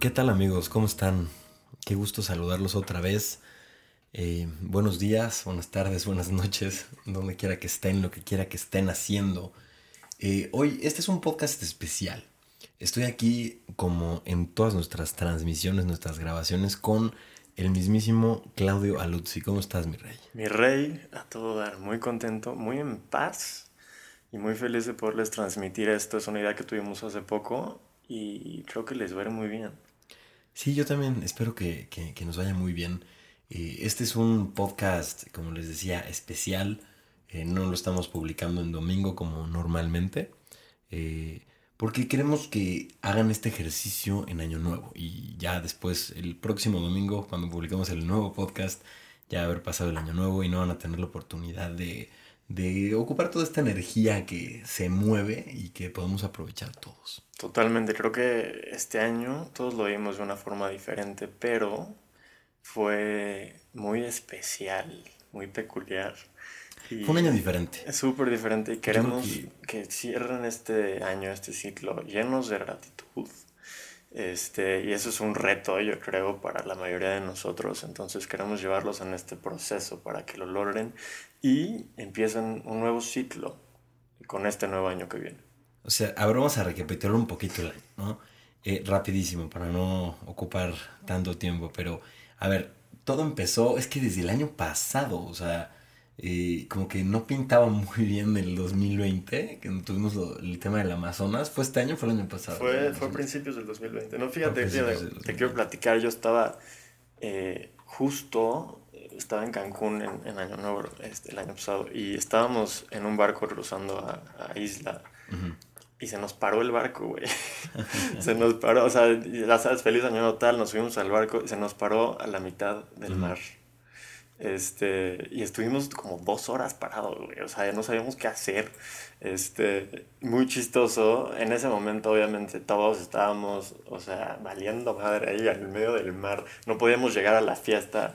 ¿Qué tal amigos? ¿Cómo están? Qué gusto saludarlos otra vez. Eh, buenos días, buenas tardes, buenas noches, donde quiera que estén, lo que quiera que estén haciendo. Eh, hoy, este es un podcast especial. Estoy aquí como en todas nuestras transmisiones, nuestras grabaciones con el mismísimo Claudio Aluzzi. ¿Cómo estás, mi rey? Mi rey, a todo dar, muy contento, muy en paz y muy feliz de poderles transmitir esto. Es una idea que tuvimos hace poco y creo que les va muy bien. Sí, yo también espero que, nos vaya muy bien. Eh, este es un podcast, como les decía, especial. Eh, no lo estamos publicando en domingo como normalmente. Eh, porque queremos que hagan este ejercicio en Año Nuevo. Y ya después, el próximo domingo, cuando publicamos el nuevo podcast, ya haber pasado el Año Nuevo y no van a tener la oportunidad de, de ocupar toda esta energía que se mueve y que podemos aprovechar todos. Totalmente, creo que este año todos lo vimos de una forma diferente, pero fue muy especial, muy peculiar. fue un año diferente. Es súper diferente y queremos que... cierren este año, este ciclo, llenos de gratitud. Este, y eso es un reto, yo creo, para la mayoría de nosotros. Entonces queremos llevarlos en este proceso para que lo logren y empiecen un nuevo ciclo con este nuevo año que viene. O sea, ahora vamos a recapitular un poquito el año, ¿no? Eh, rapidísimo, para no ocupar tanto tiempo, pero a ver, todo empezó, es que desde el año pasado, o sea, eh, como que no pintaba muy bien el 2020, que tuvimos el tema del Amazonas. ¿Fue este año o fue el año pasado? Fue, fue a principios del 2020. No, fíjate, te quiero platicar, yo estaba eh, justo, estaba en Cancún en, Año Nuevo este, el año pasado y estábamos en un barco cruzando a, a Isla. Y se nos paró el barco, güey. se nos paró, o sea, ya sabes, feliz año tal, nos fuimos al barco y se nos paró a la mitad del mar. Este, y estuvimos como dos horas parados, güey. O sea, ya no sabíamos qué hacer. Este, muy chistoso. En ese momento, obviamente, todos estábamos, o sea, valiendo madre ahí en medio del mar. No podíamos llegar a la fiesta.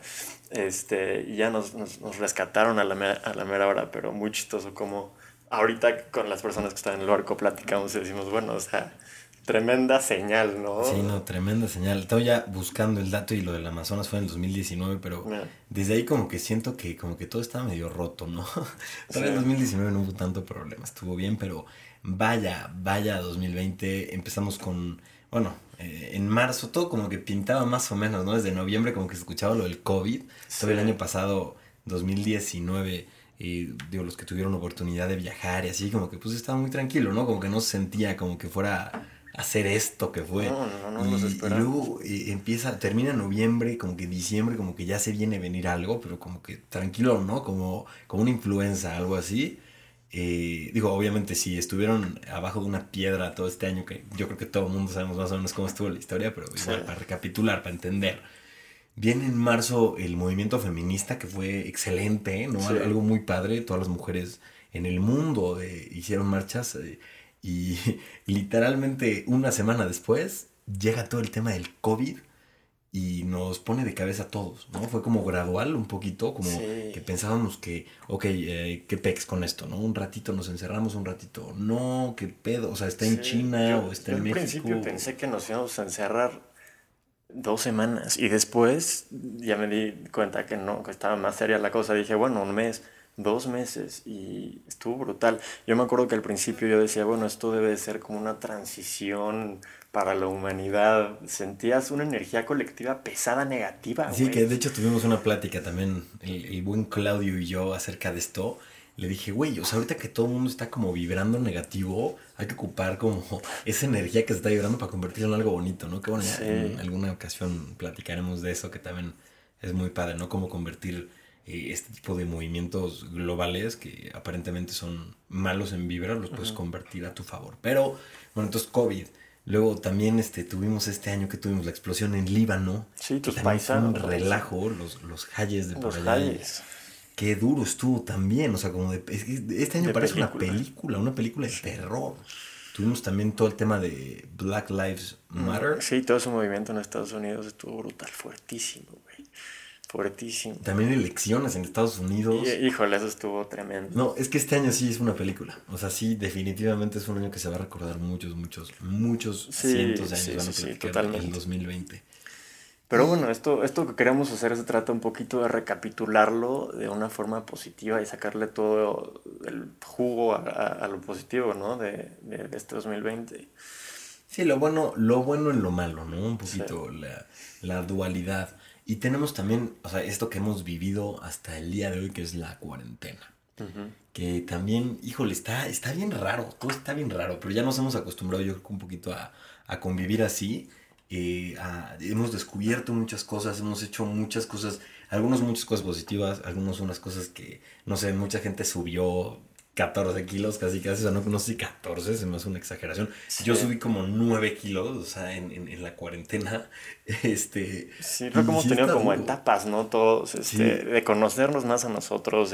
Este, y ya nos, nos, nos rescataron a la, a la mera hora, pero muy chistoso como ahorita con las personas que están en el barco platicamos y decimos, bueno, o sea, tremenda señal, ¿no? Sí, no, tremenda señal. Estaba ya buscando el dato y lo del Amazonas fue en el 2019, pero desde ahí como que siento que como que todo estaba medio roto, ¿no? Todavía en 2019 no hubo tanto problema, estuvo bien, pero vaya, vaya 2020, empezamos con, bueno, eh, en marzo todo como que pintaba más o menos, ¿no? Desde noviembre como que se escuchaba lo del COVID, todavía el año pasado, 2019 y digo, los que tuvieron oportunidad de viajar y así, como que pues estaba muy tranquilo, ¿no? Como que no se sentía como que fuera hacer esto que fue. No, no, no, y, y, luego eh, empieza, termina noviembre, como que diciembre, como que ya se viene a venir algo, pero como que tranquilo, ¿no? Como, como una influenza, algo así. Eh, digo, obviamente si estuvieron abajo de una piedra todo este año, que yo creo que todo el mundo sabemos más o menos cómo estuvo la historia, pero igual para recapitular, para entender Viene en marzo el movimiento feminista que fue excelente, ¿no? Algo muy padre. Todas las mujeres en el mundo eh, hicieron marchas eh, y literalmente una semana después llega todo el tema del COVID y nos pone de cabeza a todos, ¿no? Fue como gradual un poquito, como que pensábamos que, ok, eh, ¿qué pex con esto, no? Un ratito nos encerramos, un ratito, no, qué pedo, o sea, está en China o está en México. Al principio pensé que nos íbamos a encerrar dos semanas y después ya me di cuenta que no, que estaba más seria la cosa. Dije, bueno, un mes, dos meses y estuvo brutal. Yo me acuerdo que al principio yo decía, bueno, esto debe de ser como una transición para la humanidad. Sentías una energía colectiva pesada, negativa. Sí, que de hecho tuvimos una plática también, el buen Claudio y yo, acerca de esto le dije, güey, o sea, ahorita que todo el mundo está como vibrando negativo, hay que ocupar como esa energía que se está vibrando para convertirlo en algo bonito, ¿no? Que bueno, en alguna ocasión platicaremos de eso, que también es muy padre, ¿no? Cómo convertir eh, este tipo de movimientos globales que aparentemente son malos en vibra, los puedes convertir a tu favor. Pero, bueno, entonces COVID. Luego también este, tuvimos este año que tuvimos la explosión en Líbano. Sí, tus paisanos. un relajo, los, los hayes de por allá qué duro estuvo también. O sea, como de, este año parece una película, una película de terror. Tuvimos también todo el tema de Black Lives mm, Matter. Sí, todo ese movimiento en Estados Unidos estuvo brutal, fuertísimo. Fuertísimo. También elecciones en Estados Unidos. híjole, eso estuvo tremendo. No, es que este año sí es una película. O sea, sí, definitivamente es un año que se va a recordar muchos, muchos, muchos cientos de años. Sí, sí, totalmente. El 2020. Pero bueno, esto, esto que queremos hacer se trata un poquito de recapitularlo de una forma positiva y sacarle todo el jugo a, lo positivo, ¿no? De, de, este 2020. Sí, lo bueno, lo bueno en lo malo, ¿no? Un poquito la, la, dualidad. Y tenemos también, o sea, esto que hemos vivido hasta el día de hoy, que es la cuarentena. Que también, híjole, está, está bien raro, todo está bien raro, pero ya nos hemos acostumbrado yo creo un poquito a, a convivir así eh, hemos descubierto muchas cosas, hemos hecho muchas cosas, algunos muchas cosas positivas, algunos unas cosas que, no sé, mucha gente subió 14 kilos, casi casi, o sea, no, no sé si 14, se me hace una exageración. Yo subí como 9 kilos, o sea, en, en, la cuarentena. Este, sí, creo que hemos tenido como etapas, ¿no? Todos, este, de conocernos más a nosotros,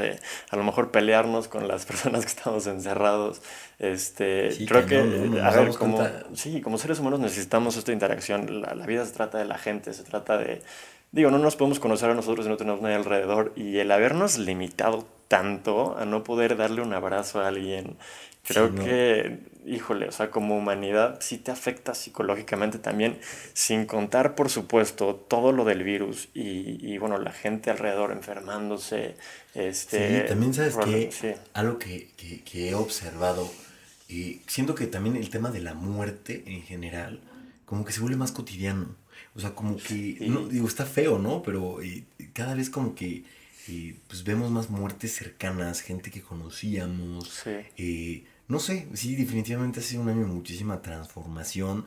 a lo mejor pelearnos con las personas que estamos encerrados. Este, creo que, a ver, como, sí, como seres humanos necesitamos esta interacción. La, la vida se trata de la gente, se trata de digo, no nos podemos conocer a nosotros si no tenemos nadie alrededor. Y el habernos limitado tanto a no poder darle un abrazo a alguien, creo que, híjole, o sea, como humanidad sí te afecta psicológicamente también, sin contar, por supuesto, todo lo del virus y, y bueno, la gente alrededor enfermándose. Este, sí, también sabes que algo que, que, que, he observado, y siento que también el tema de la muerte en general, como que se vuelve más cotidiano. O sea, como que, no, digo, está feo, ¿no? Pero eh, cada vez como que eh, pues vemos más muertes cercanas, gente que conocíamos. Sí. Eh, no sé, sí, definitivamente ha sido un año de muchísima transformación.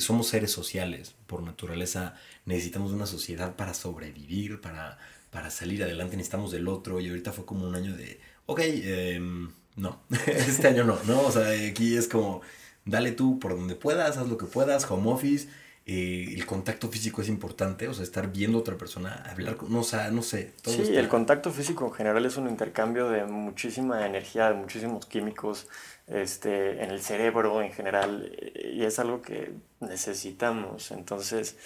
somos seres sociales, por naturaleza necesitamos una sociedad para sobrevivir, para, para salir adelante, necesitamos del otro. Y ahorita fue como un año de, ok, em, no, este año no, ¿no? O sea, aquí es como, dale tú por donde puedas, haz lo que puedas, home office eh, el contacto físico es importante, o sea, estar viendo a otra persona, hablar con, no, o sea, no sé. sí, el contacto físico en general es un intercambio de muchísima energía, de muchísimos químicos este, en el cerebro en general, y es algo que necesitamos. Entonces,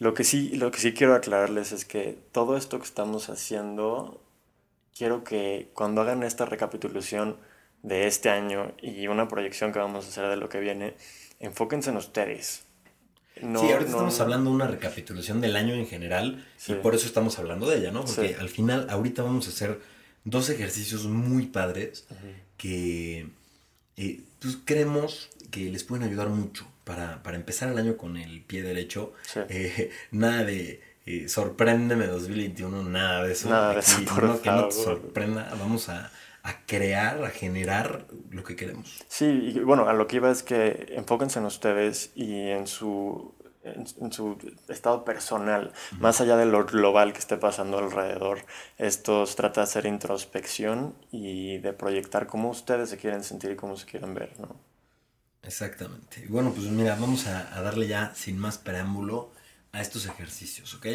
lo que sí, lo que sí quiero aclararles es que todo esto que estamos haciendo, quiero que cuando hagan esta recapitulación de este año y una proyección que vamos a hacer de lo que viene, enfóquense en ustedes sí, ahorita estamos hablando de una recapitulación del año en general y por eso estamos hablando de ella, ¿no? Porque al final, ahorita vamos a hacer dos ejercicios muy padres que eh, pues, creemos que les pueden ayudar mucho para, empezar el año con el pie derecho. Eh, nada de eh, sorpréndeme 2021, nada de eso. Nada de eso, que no te sorprenda, vamos a a crear, a generar lo que queremos. Sí, y bueno, a lo que iba es que enfóquense en ustedes y en su, en, su estado personal, más allá de lo global que esté pasando alrededor. Esto se trata de hacer introspección y de proyectar cómo ustedes se quieren sentir y cómo se quieren ver, ¿no? Exactamente. Bueno, pues mira, vamos a, a darle ya sin más preámbulo a estos ejercicios, ¿ok?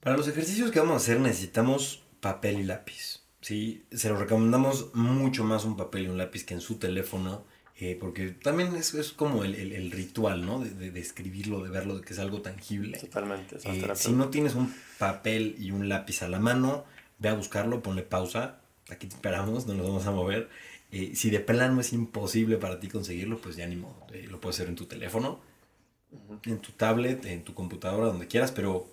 Para los ejercicios que vamos a hacer necesitamos papel y lápiz. Sí, se lo recomendamos mucho más un papel y un lápiz que en su teléfono, eh, porque también es, es como el, el, ritual, ¿no? De, de, escribirlo, de verlo, de que es algo tangible. Totalmente. Eh, si no tienes un papel y un lápiz a la mano, ve a buscarlo, ponle pausa, aquí te esperamos, no nos vamos a mover. Eh, si de plano es imposible para ti conseguirlo, pues ya ni modo, lo puedes hacer en tu teléfono, en tu tablet, en tu computadora, donde quieras, pero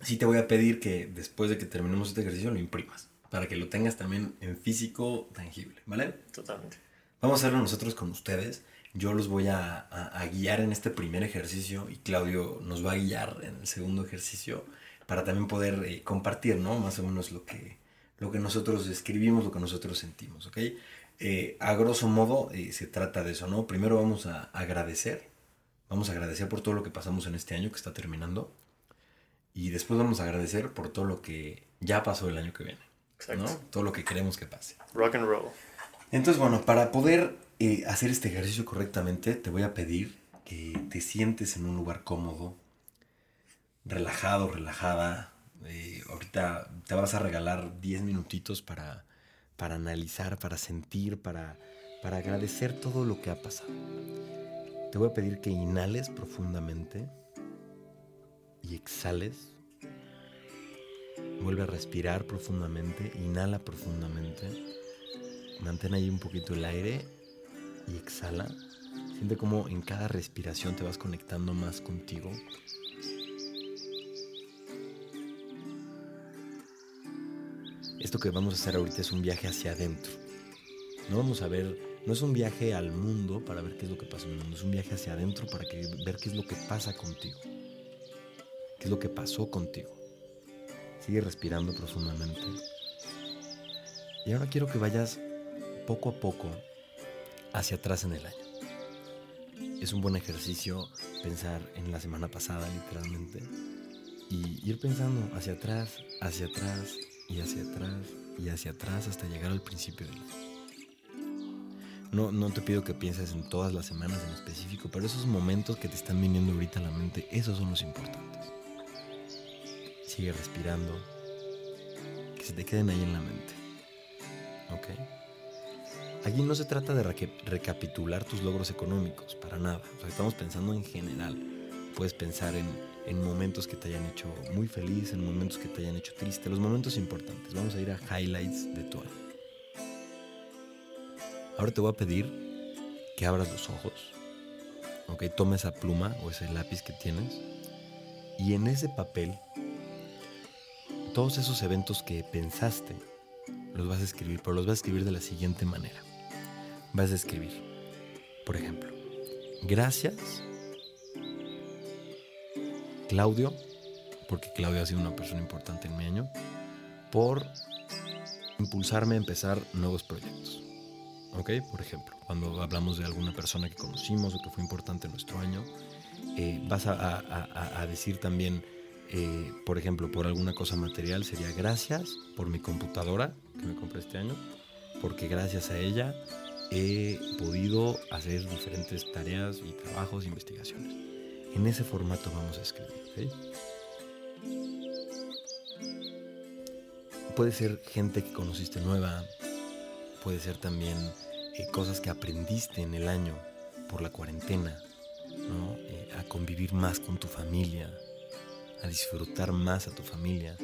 sí te voy a pedir que después de que terminemos este ejercicio lo imprimas para que lo tengas también en físico tangible, ¿vale? Totalmente. Vamos a hacerlo nosotros con ustedes. Yo los voy a, guiar en este primer ejercicio y Claudio nos va a guiar en el segundo ejercicio para también poder eh, compartir, ¿no? Más o menos lo que, lo que nosotros escribimos, lo que nosotros sentimos, ¿ok? Eh, a grosso modo eh, se trata de eso, ¿no? Primero vamos a agradecer, vamos a agradecer por todo lo que pasamos en este año que está terminando y después vamos a agradecer por todo lo que ya pasó el año que viene. Todo lo que queremos que pase. Rock and roll. Entonces, bueno, para poder eh, hacer este ejercicio correctamente, te voy a pedir que te sientes en un lugar cómodo, relajado, relajada. Eh, ahorita te vas a regalar 10 minutitos para, para analizar, para sentir, para, para agradecer todo lo que ha pasado. Te voy a pedir que inhales profundamente y exhales Vuelve a respirar profundamente, inhala profundamente, mantén ahí un poquito el aire y exhala. Siente como en cada respiración te vas conectando más contigo. Esto que vamos a hacer ahorita es un viaje hacia adentro. No vamos a ver, no es un viaje al mundo para ver qué es lo que pasa en el mundo, es un viaje hacia adentro para que, ver qué es lo que pasa contigo. ¿Qué es lo que pasó contigo? Sigue respirando profundamente. Y ahora quiero que vayas poco a poco hacia atrás en el año. Es un buen ejercicio pensar en la semana pasada, literalmente, y ir pensando hacia atrás, hacia atrás y hacia atrás y hacia atrás hasta llegar al principio del año. No, no te pido que pienses en todas las semanas en específico, pero esos momentos que te están viniendo ahorita a la mente, esos son los importantes. Sigue respirando. Que se te queden ahí en la mente. ¿Ok? Aquí no se trata de recapitular tus logros económicos, para nada. estamos pensando en general. Puedes pensar en, en, momentos que te hayan hecho muy feliz, en momentos que te hayan hecho triste, los momentos importantes. Vamos a ir a highlights de tu año. Ahora te voy a pedir que abras los ojos. Ok, toma esa pluma o ese lápiz que tienes y en ese papel todos esos eventos que pensaste, los vas a escribir, pero los vas a escribir de la siguiente manera. Vas a escribir, por ejemplo, gracias Claudio, porque Claudio ha sido una persona importante en mi año, por impulsarme a empezar nuevos proyectos. ¿Ok? Por ejemplo, cuando hablamos de alguna persona que conocimos o que fue importante en nuestro año, eh, vas a decir también eh, por ejemplo, por alguna cosa material, sería gracias por mi computadora que me compré este año, porque gracias a ella he podido hacer diferentes tareas y trabajos e investigaciones. En ese formato vamos a escribir. Puede ser gente que conociste nueva, puede ser también eh, cosas que aprendiste en el año por la cuarentena, eh, a convivir más con tu familia, a disfrutar más a tu familia.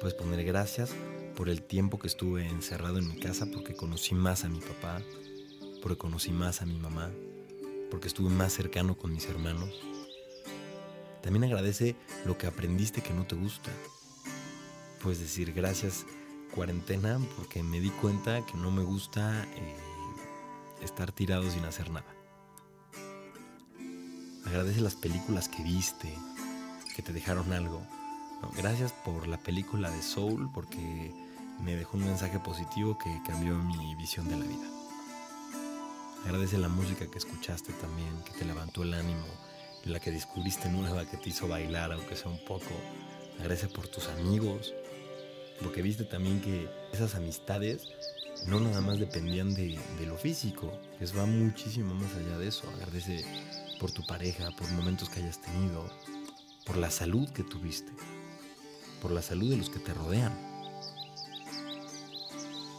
Puedes poner gracias por el tiempo que estuve encerrado en mi casa porque conocí más a mi papá, porque conocí más a mi mamá, porque estuve más cercano con mis hermanos. También agradece lo que aprendiste que no te gusta. Puedes decir gracias cuarentena porque me di cuenta que no me gusta eh, estar tirado sin hacer nada. Agradece las películas que viste, que te dejaron algo. gracias por la película de Soul porque me dejó un mensaje positivo que cambió mi visión de la vida. Agradece la música que escuchaste también, que te levantó el ánimo, la que descubriste nueva, que te hizo bailar, aunque sea un poco. Agradece por tus amigos, porque viste también que esas amistades no nada más dependían de, lo físico, que va muchísimo más allá de eso. Agradece por tu pareja, por momentos que hayas tenido, por la salud que tuviste, por la salud de los que te rodean.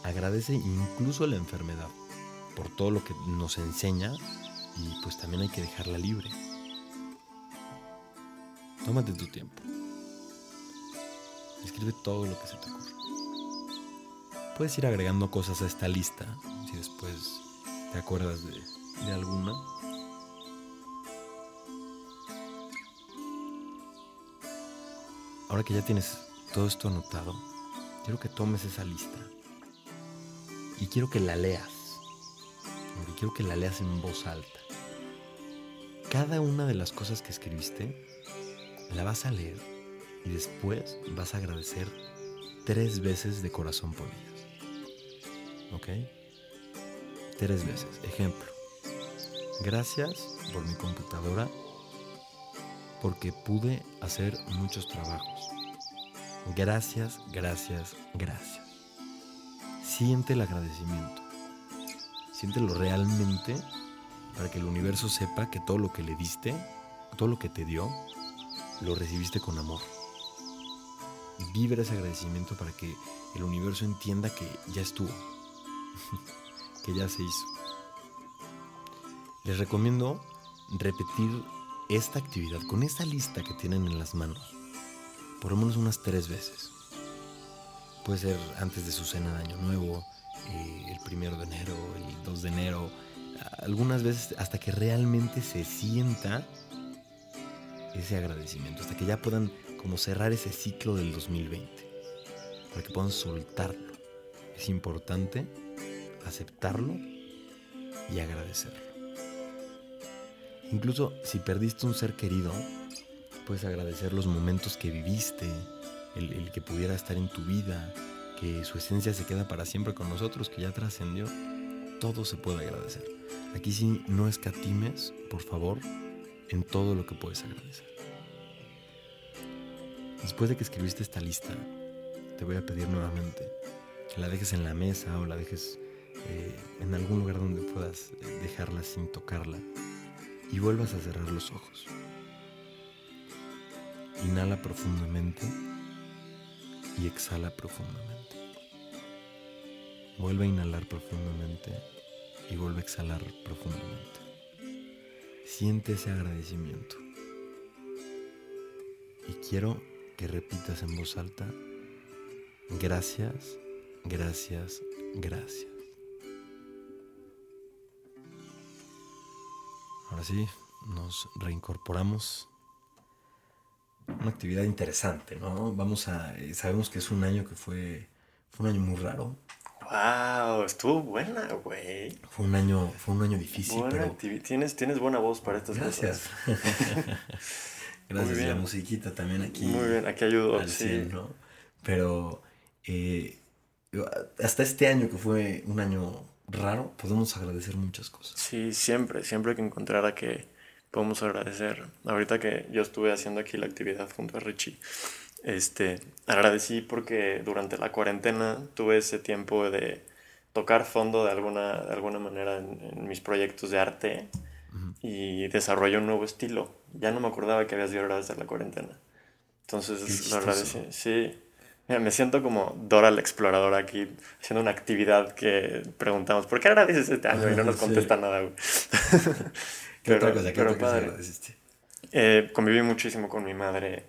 Agradece incluso la enfermedad, por todo lo que nos enseña y pues también hay que dejarla libre. Tómate tu tiempo. Escribe todo lo que se te ocurra. Puedes ir agregando cosas a esta lista si después te acuerdas de, de alguna. Ahora que ya tienes todo esto anotado, quiero que tomes esa lista y quiero que la leas. Quiero que la leas en voz alta. Cada una de las cosas que escribiste la vas a leer y después vas a agradecer tres veces de corazón por ellas. ¿Ok? Tres veces. Ejemplo. Gracias por mi computadora porque pude hacer muchos trabajos. Gracias, gracias, gracias. Siente el agradecimiento. Siéntelo realmente para que el universo sepa que todo lo que le diste, todo lo que te dio, lo recibiste con amor. Vibra ese agradecimiento para que el universo entienda que ya estuvo, que ya se hizo. Les recomiendo repetir esta actividad con esta lista que tienen en las manos por lo menos unas tres veces. puede ser antes de su cena de Año Nuevo, eh, el primero de enero, el 2 de enero, algunas veces hasta que realmente se sienta ese agradecimiento, hasta que ya puedan como cerrar ese ciclo del 2020, para que puedan soltarlo. Es importante aceptarlo y agradecerlo. Incluso si perdiste un ser querido, puedes agradecer los momentos que viviste, el, que pudiera estar en tu vida, que su esencia se queda para siempre con nosotros, que ya trascendió. Todo se puede agradecer. Aquí sí no escatimes, por favor, en todo lo que puedes agradecer. Después de que escribiste esta lista, te voy a pedir nuevamente que la dejes en la mesa o la dejes eh, en algún lugar donde puedas eh, dejarla sin tocarla y vuelvas a cerrar los ojos. Inhala profundamente y exhala profundamente. Vuelve a inhalar profundamente y vuelve a exhalar profundamente. Siente ese agradecimiento. Y quiero que repitas en voz alta, gracias, gracias, gracias. Ahora sí, nos reincorporamos. Una actividad interesante, ¿no? Vamos a. Eh, sabemos que es un año que fue. Fue un año muy raro. Wow, estuvo buena, güey. Fue un año, fue un año difícil, pero. Tienes, tienes buena voz para estas Gracias. Gracias. La musiquita también aquí. Muy bien, aquí ayudó. sí. Pero eh, hasta este año que fue un año raro, podemos agradecer muchas cosas. Sí, siempre, siempre hay que encontrar a que podemos agradecer. Ahorita que yo estuve haciendo aquí la actividad junto a Richie, este, agradecí porque durante la cuarentena tuve ese tiempo de tocar fondo de alguna, de alguna manera en, mis proyectos de arte y desarrollé un nuevo estilo. Ya no me acordaba que había sido desde la cuarentena. Entonces lo agradecí. Sí, me siento como Dora la exploradora aquí, haciendo una actividad que preguntamos, ¿por qué agradeces este año? Y no nos contesta nada, güey. ¿Qué otra cosa? ¿Qué cosa agradeciste? Eh, conviví muchísimo con mi madre,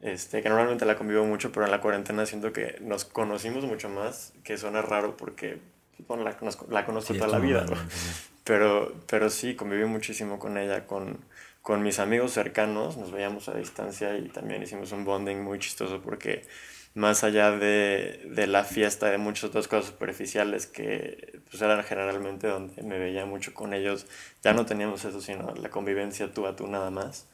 este, que normalmente la convivo mucho, pero en la cuarentena siento que nos conocimos mucho más, que suena raro porque bueno, la, conozco, la conozco toda la vida, pero, pero sí, conviví muchísimo con ella, con, con mis amigos cercanos, nos veíamos a distancia y también hicimos un bonding muy chistoso porque más allá de, de, la fiesta, de muchas otras cosas superficiales que pues eran generalmente donde me veía mucho con ellos, ya no teníamos eso, sino la convivencia tú a tú nada más.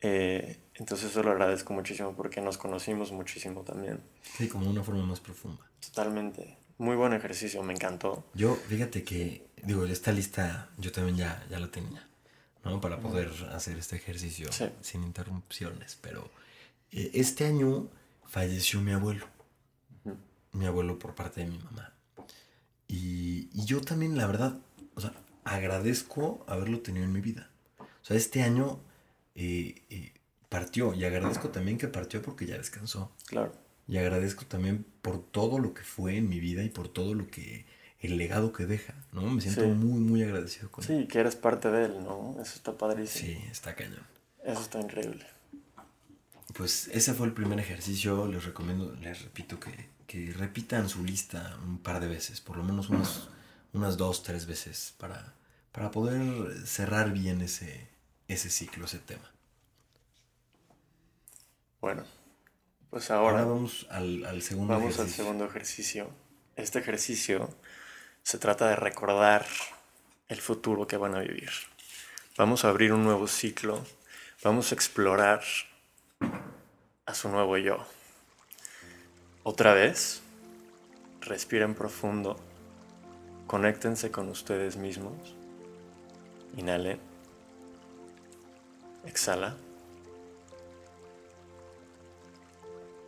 Eh, entonces eso lo agradezco muchísimo porque nos conocimos muchísimo también. Sí, como una forma más profunda. Totalmente. Muy buen ejercicio, me encantó. Yo, fíjate que, digo, esta lista yo también ya, ya la tenía, ¿no? Para poder hacer este ejercicio sin interrupciones, pero eh, este año falleció mi abuelo. Mi abuelo por parte de mi mamá. Y, yo también, la verdad, o sea, agradezco haberlo tenido en mi vida. O sea, este año eh, eh, partió y agradezco también que partió porque ya descansó. Claro. Y agradezco también por todo lo que fue en mi vida y por todo lo que el legado que deja, ¿no? Me siento muy, muy agradecido con él. Sí, que eres parte de él, ¿no? Eso está padrísimo. Sí, está cañón. Eso está increíble pues ese fue el primer ejercicio. Les recomiendo, les repito que, que repitan su lista un par de veces, por lo menos unas, unas dos, tres veces, para, para poder cerrar bien ese, ese ciclo, ese tema. Bueno, pues ahora, vamos al, al segundo vamos al segundo ejercicio. Este ejercicio se trata de recordar el futuro que van a vivir. Vamos a abrir un nuevo ciclo, vamos a explorar a su nuevo yo. Otra vez, respiren profundo, conéctense con ustedes mismos, inhalen, exhala,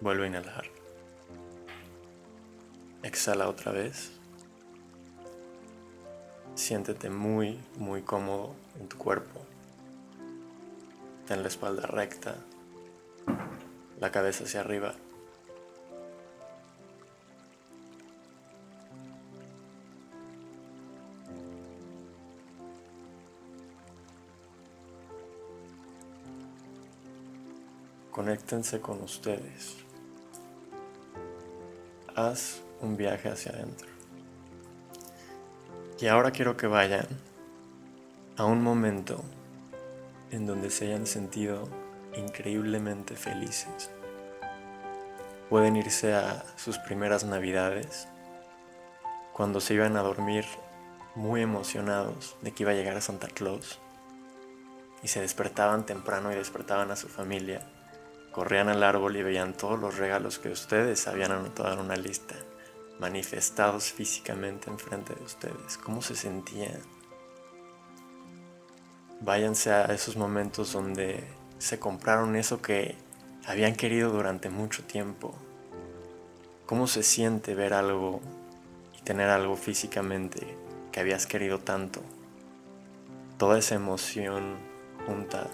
vuelve a inhalar, exhala otra vez, siéntete muy, muy cómodo en tu cuerpo, ten la espalda recta, la cabeza hacia arriba. Conéctense con ustedes. haz un viaje hacia adentro. Y ahora quiero que vayan a un momento en donde se hayan sentido increíblemente felices. Pueden irse a sus primeras navidades, cuando se iban a dormir muy emocionados de que iba a llegar a Santa Claus y se despertaban temprano y despertaban a su familia, corrían al árbol y veían todos los regalos que ustedes habían anotado en una lista, manifestados físicamente enfrente de ustedes. ¿Cómo se sentían? Váyanse a esos momentos donde se compraron eso que habían querido durante mucho tiempo. ¿Cómo se siente ver algo y tener algo físicamente que habías querido tanto? Toda esa emoción junta,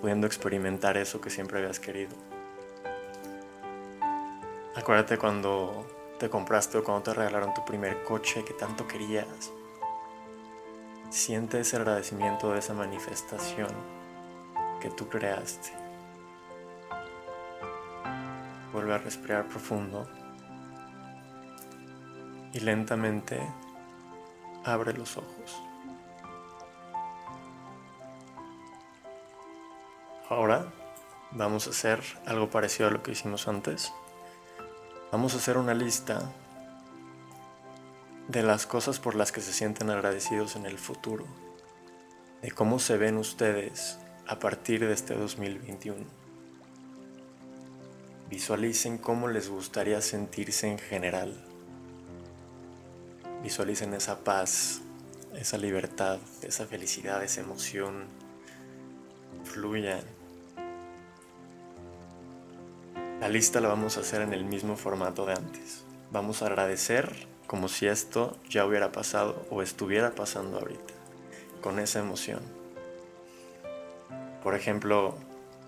pudiendo experimentar eso que siempre habías querido. Acuérdate cuando te compraste o cuando te regalaron tu primer coche que tanto querías. Siente ese agradecimiento de esa manifestación que tú creaste. Vuelve a respirar profundo y lentamente abre los ojos. Ahora vamos a hacer algo parecido a lo que hicimos antes. Vamos a hacer una lista de las cosas por las que se sienten agradecidos en el futuro, de cómo se ven ustedes a partir de este 2021. Visualicen cómo les gustaría sentirse en general. Visualicen esa paz, esa libertad, esa felicidad, esa emoción. Fluyan. La lista la vamos a hacer en el mismo formato de antes. Vamos a agradecer como si esto ya hubiera pasado o estuviera pasando ahorita, con esa emoción. Por ejemplo,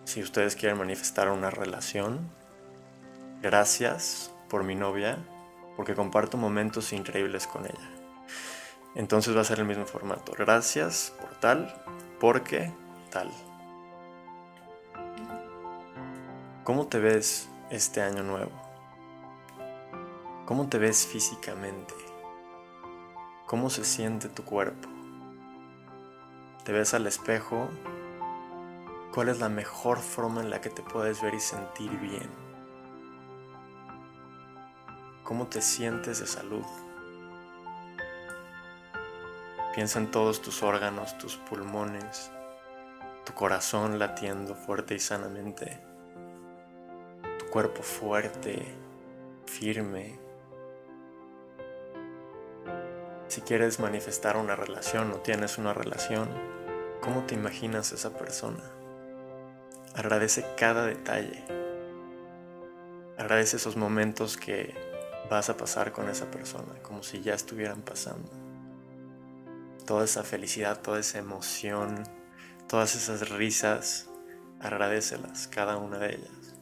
si ustedes quieren manifestar una relación, gracias por mi novia, porque comparto momentos increíbles con ella. Entonces va a ser el mismo formato. Gracias por tal, porque tal. ¿Cómo te ves este año nuevo? ¿Cómo te ves físicamente? ¿Cómo se siente tu cuerpo? ¿Te ves al espejo? ¿Cuál es la mejor forma en la que te puedes ver y sentir bien? ¿Cómo te sientes de salud? Piensa en todos tus órganos, tus pulmones, tu corazón latiendo fuerte y sanamente, tu cuerpo fuerte, firme, Si quieres manifestar una relación o tienes una relación, ¿cómo te imaginas esa persona? Agradece cada detalle. Agradece esos momentos que vas a pasar con esa persona, como si ya estuvieran pasando. Toda esa felicidad, toda esa emoción, todas esas risas, agradecelas, cada una de ellas.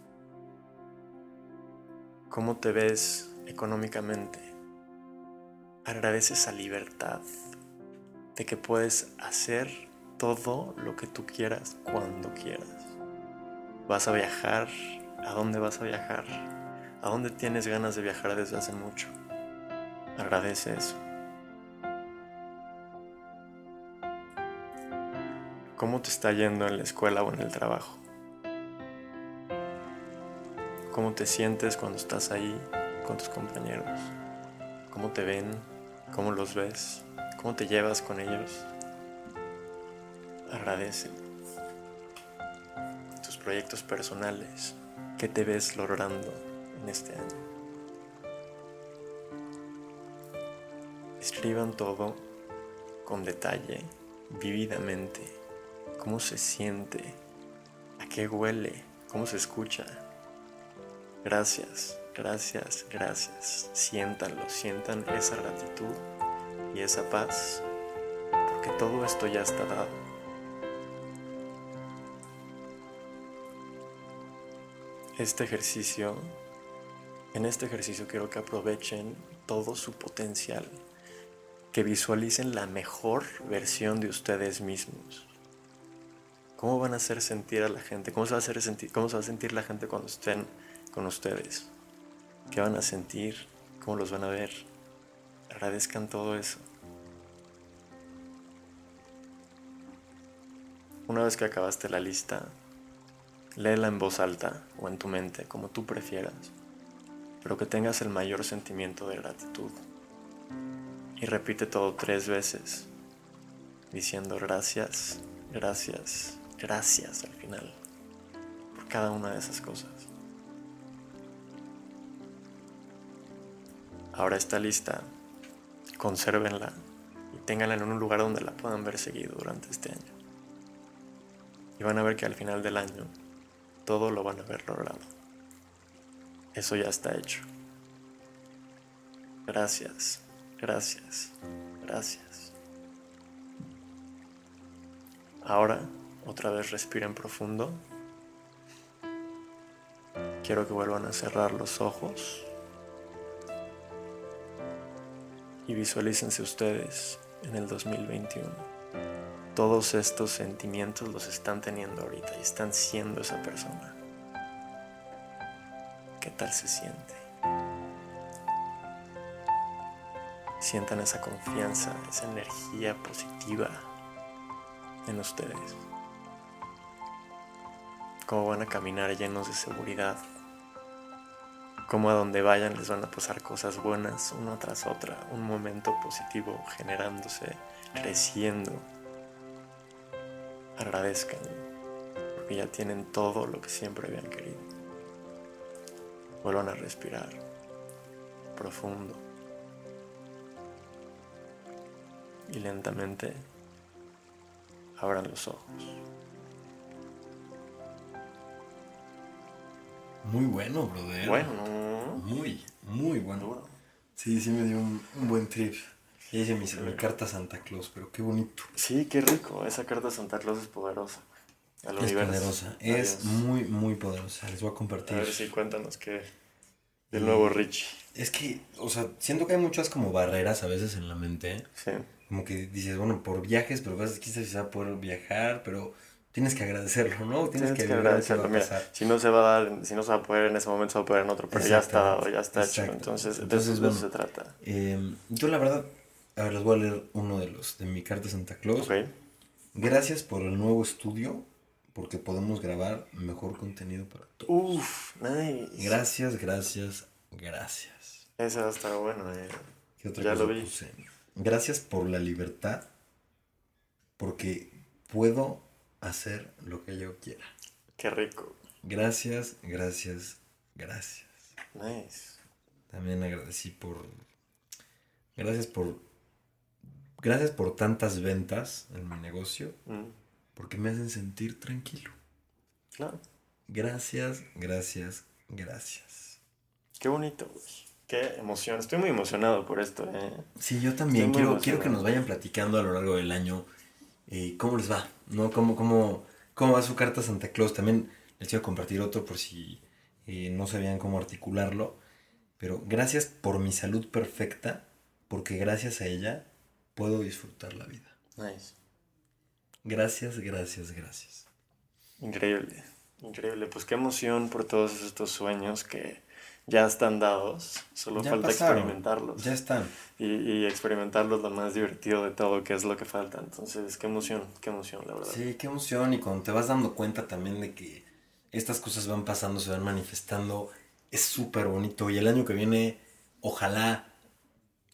¿Cómo te ves económicamente? agradece esa libertad de que puedes hacer todo lo que tú quieras cuando quieras. Vas a viajar, ¿a dónde vas a viajar? ¿A dónde tienes ganas de viajar desde hace mucho? Agradece eso. ¿Cómo te está yendo en la escuela o en el trabajo? ¿Cómo te sientes cuando estás ahí con tus compañeros? ¿Cómo te ven? ¿Cómo los ves? ¿Cómo te llevas con ellos? Agradece proyectos personales. ¿Qué te ves logrando en este año? Escriban todo con detalle, vividamente. ¿Cómo se siente? ¿A qué huele? ¿Cómo se escucha? Gracias. Gracias, gracias. Siéntanlo, sientan esa gratitud y esa paz, porque todo esto ya está dado. Este ejercicio, en este ejercicio quiero que aprovechen todo su potencial, que visualicen la mejor versión de ustedes mismos. ¿Cómo van a hacer sentir a la gente? ¿Cómo se va a, hacer sentir, cómo se va a sentir la gente cuando estén con ustedes? qué van a sentir, cómo los van a ver. Agradezcan todo eso. Una vez que acabaste la lista, léela en voz alta o en tu mente, como tú prefieras, pero que tengas el mayor sentimiento de gratitud. Y repite todo tres veces, diciendo gracias, gracias, gracias al final, por cada una de esas cosas. Ahora está lista, consérvenla y ténganla en un lugar donde la puedan ver seguido durante este año. Y van a ver que al final del año todo lo van a ver logrado. Eso ya está hecho. Gracias, gracias, gracias. Ahora, otra vez respiren profundo. Quiero que vuelvan a cerrar los ojos. y visualícense ustedes en el 2021. Todos estos sentimientos los están teniendo ahorita y están siendo esa persona. ¿Qué tal se siente? Sientan esa confianza, esa energía positiva en ustedes. Cómo van a caminar llenos de seguridad, como a donde vayan les van a pasar cosas buenas una tras otra, un momento positivo generándose, creciendo. Agradezcan, porque ya tienen todo lo que siempre habían querido. Vuelvan a respirar profundo y lentamente abran los ojos. Muy bueno, brother. Bueno, Muy, muy bueno. Sí, sí me dio un, buen trip. Ya hice mi, carta Santa Claus, pero qué bonito. Sí, qué rico. Esa carta Santa Claus es poderosa. es poderosa. Es muy, muy poderosa. Les voy a compartir. A ver si cuéntanos qué. Del nuevo Rich. Es que, o sea, siento que hay muchas como barreras a veces en la mente. Sí. Como que dices, bueno, por viajes, pero veces quizás se va a poder viajar, pero tienes que agradecerlo, ¿no? Tienes, que, agradecerlo. si no se va a dar, si no se va a poder en ese momento, se va a poder en otro, pero ya está dado, ya está hecho. Entonces, Entonces de eso, se trata. Em, yo la verdad, a ver, les voy a leer uno de los de mi carta Santa Claus. Gracias por el nuevo estudio, porque podemos grabar mejor contenido para todos. Uf, nice. Gracias, gracias, gracias. Ese va a estar bueno, eh. ¿Qué otra ya lo vi. Gracias por la libertad, porque puedo hacer lo que yo quiera. Qué rico. Gracias, gracias, gracias. Nice. También agradecí por. Gracias por. Gracias por tantas ventas en mi negocio. Mm. Porque me hacen sentir tranquilo. Claro. Gracias, gracias, gracias. Qué bonito, Qué emoción. Estoy muy emocionado por esto. ¿eh? Sí, yo también. Quiero, quiero que nos vayan platicando a lo largo del año eh, cómo les va, ¿no? ¿Cómo, cómo, cómo va su carta Santa Claus? También les quiero compartir otro por si eh, no sabían cómo articularlo. Pero gracias por mi salud perfecta, porque gracias a ella puedo disfrutar la vida. Nice. Gracias, gracias, gracias. Increíble, increíble. Pues qué emoción por todos estos sueños que ya están dados, solo falta experimentarlos. Ya están. Y, y, experimentarlos lo más divertido de todo, que es lo que falta. Entonces, qué emoción, qué emoción, la verdad. Sí, qué emoción. Y cuando te vas dando cuenta también de que estas cosas van pasando, se van manifestando, es súper bonito. Y el año que viene, ojalá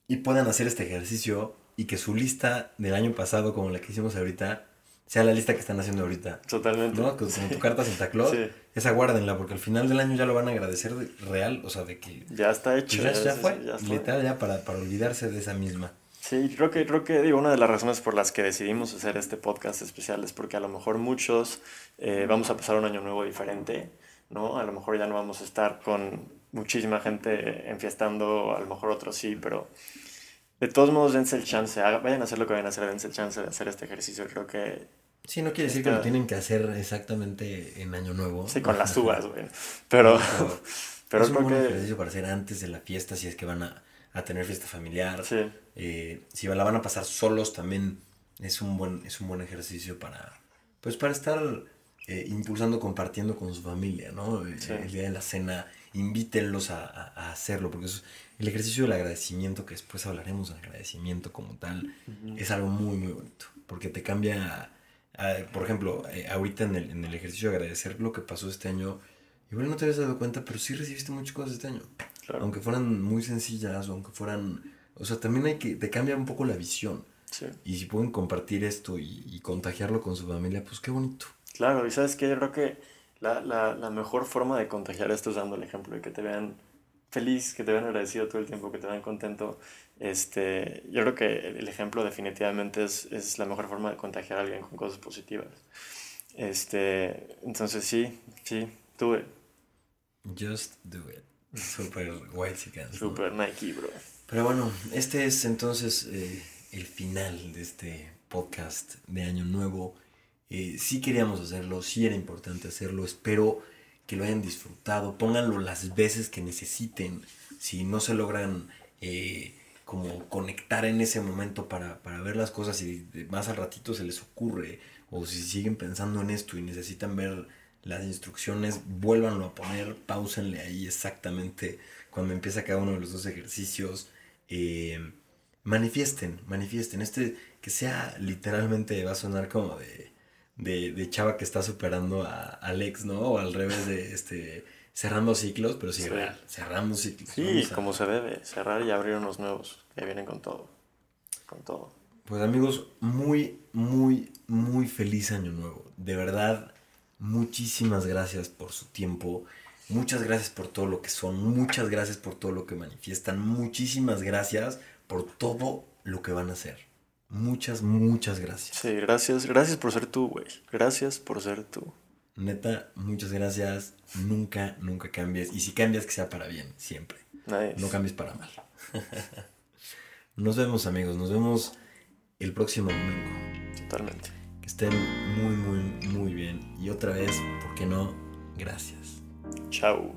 y puedan hacer este ejercicio y que su lista del año pasado, como la que hicimos ahorita, sea la lista que están haciendo ahorita. Totalmente. ¿No? Con, tu carta Santa Claus. sí. Esa guárdenla, porque al final del año ya lo van a agradecer real, o sea, de que... Ya está hecho. Ya, ya, fue, ya literal, ya para, para olvidarse de esa misma. Sí, creo que, creo que digo, una de las razones por las que decidimos hacer este podcast especial es porque a lo mejor muchos eh, vamos a pasar un año nuevo diferente, ¿no? A lo mejor ya no vamos a estar con muchísima gente enfiestando, a lo mejor otros sí, pero de todos modos dense el chance, vayan a hacer lo que vayan a hacer, dense el chance de hacer este ejercicio, creo que Sí, no quiere decir que lo tienen que hacer exactamente en Año Nuevo. Sí, con las uvas, güey. Pero, pero, es un buen ejercicio para hacer antes de la fiesta, si es que van a, a tener fiesta familiar. Sí. Eh, si la van a pasar solos, también es un buen, es un buen ejercicio para, pues para estar eh, impulsando, compartiendo con su familia, ¿no? Eh, el día de la cena, invítenlos a, hacerlo, porque el ejercicio del agradecimiento, que después hablaremos del agradecimiento como tal, es algo muy, muy bonito, porque te cambia, por ejemplo, eh, ahorita en el, en el ejercicio de agradecer lo que pasó este año, igual no te habías dado cuenta, pero sí recibiste muchas cosas este año, aunque fueran muy sencillas, o aunque fueran, o sea, también hay que, te cambia un poco la visión. Y si pueden compartir esto y, contagiarlo con su familia, pues qué bonito. Claro, y sabes que yo creo que la, la, la, mejor forma de contagiar esto es dando el ejemplo, de que te vean feliz, que te vean agradecido todo el tiempo, que te vean contento. Este, yo creo que el ejemplo definitivamente es, es la mejor forma de contagiar a alguien con cosas positivas. Este, entonces sí, sí, do it. Just do it. Super white Super Nike, bro. Pero bueno, este es entonces eh, el final de este podcast de Año Nuevo. Eh, sí queríamos hacerlo, sí era importante hacerlo. Espero que lo hayan disfrutado. Pónganlo las veces que necesiten. Si no se logran eh, como conectar en ese momento para, ver las cosas y más al ratito se les ocurre. O si siguen pensando en esto y necesitan ver las instrucciones, vuélvanlo a poner, pausenle ahí exactamente cuando empieza cada uno de los dos ejercicios. Eh, manifiesten, manifiesten. Este que sea literalmente, va a sonar como de, de, chava que está superando a Alex, ¿no? O al revés de este cerrando ciclos, pero sí, cerramos ciclos. Sí, como se debe, cerrar y abrir unos nuevos que vienen con todo. Con todo. Pues amigos, muy, muy, muy feliz año nuevo. De verdad, muchísimas gracias por su tiempo. Muchas gracias por todo lo que son. Muchas gracias por todo lo que manifiestan. Muchísimas gracias por todo lo que van a hacer. Muchas, muchas gracias. Sí, gracias. Gracias por ser tú, güey. Gracias por ser tú. Neta, muchas gracias. Nunca, nunca cambies. Y si cambias, que sea para bien, siempre. No cambies para mal. Nos vemos, amigos. Nos vemos el próximo domingo. Totalmente. Que estén muy, muy, muy bien. Y otra vez, ¿por qué no? Gracias. Chao.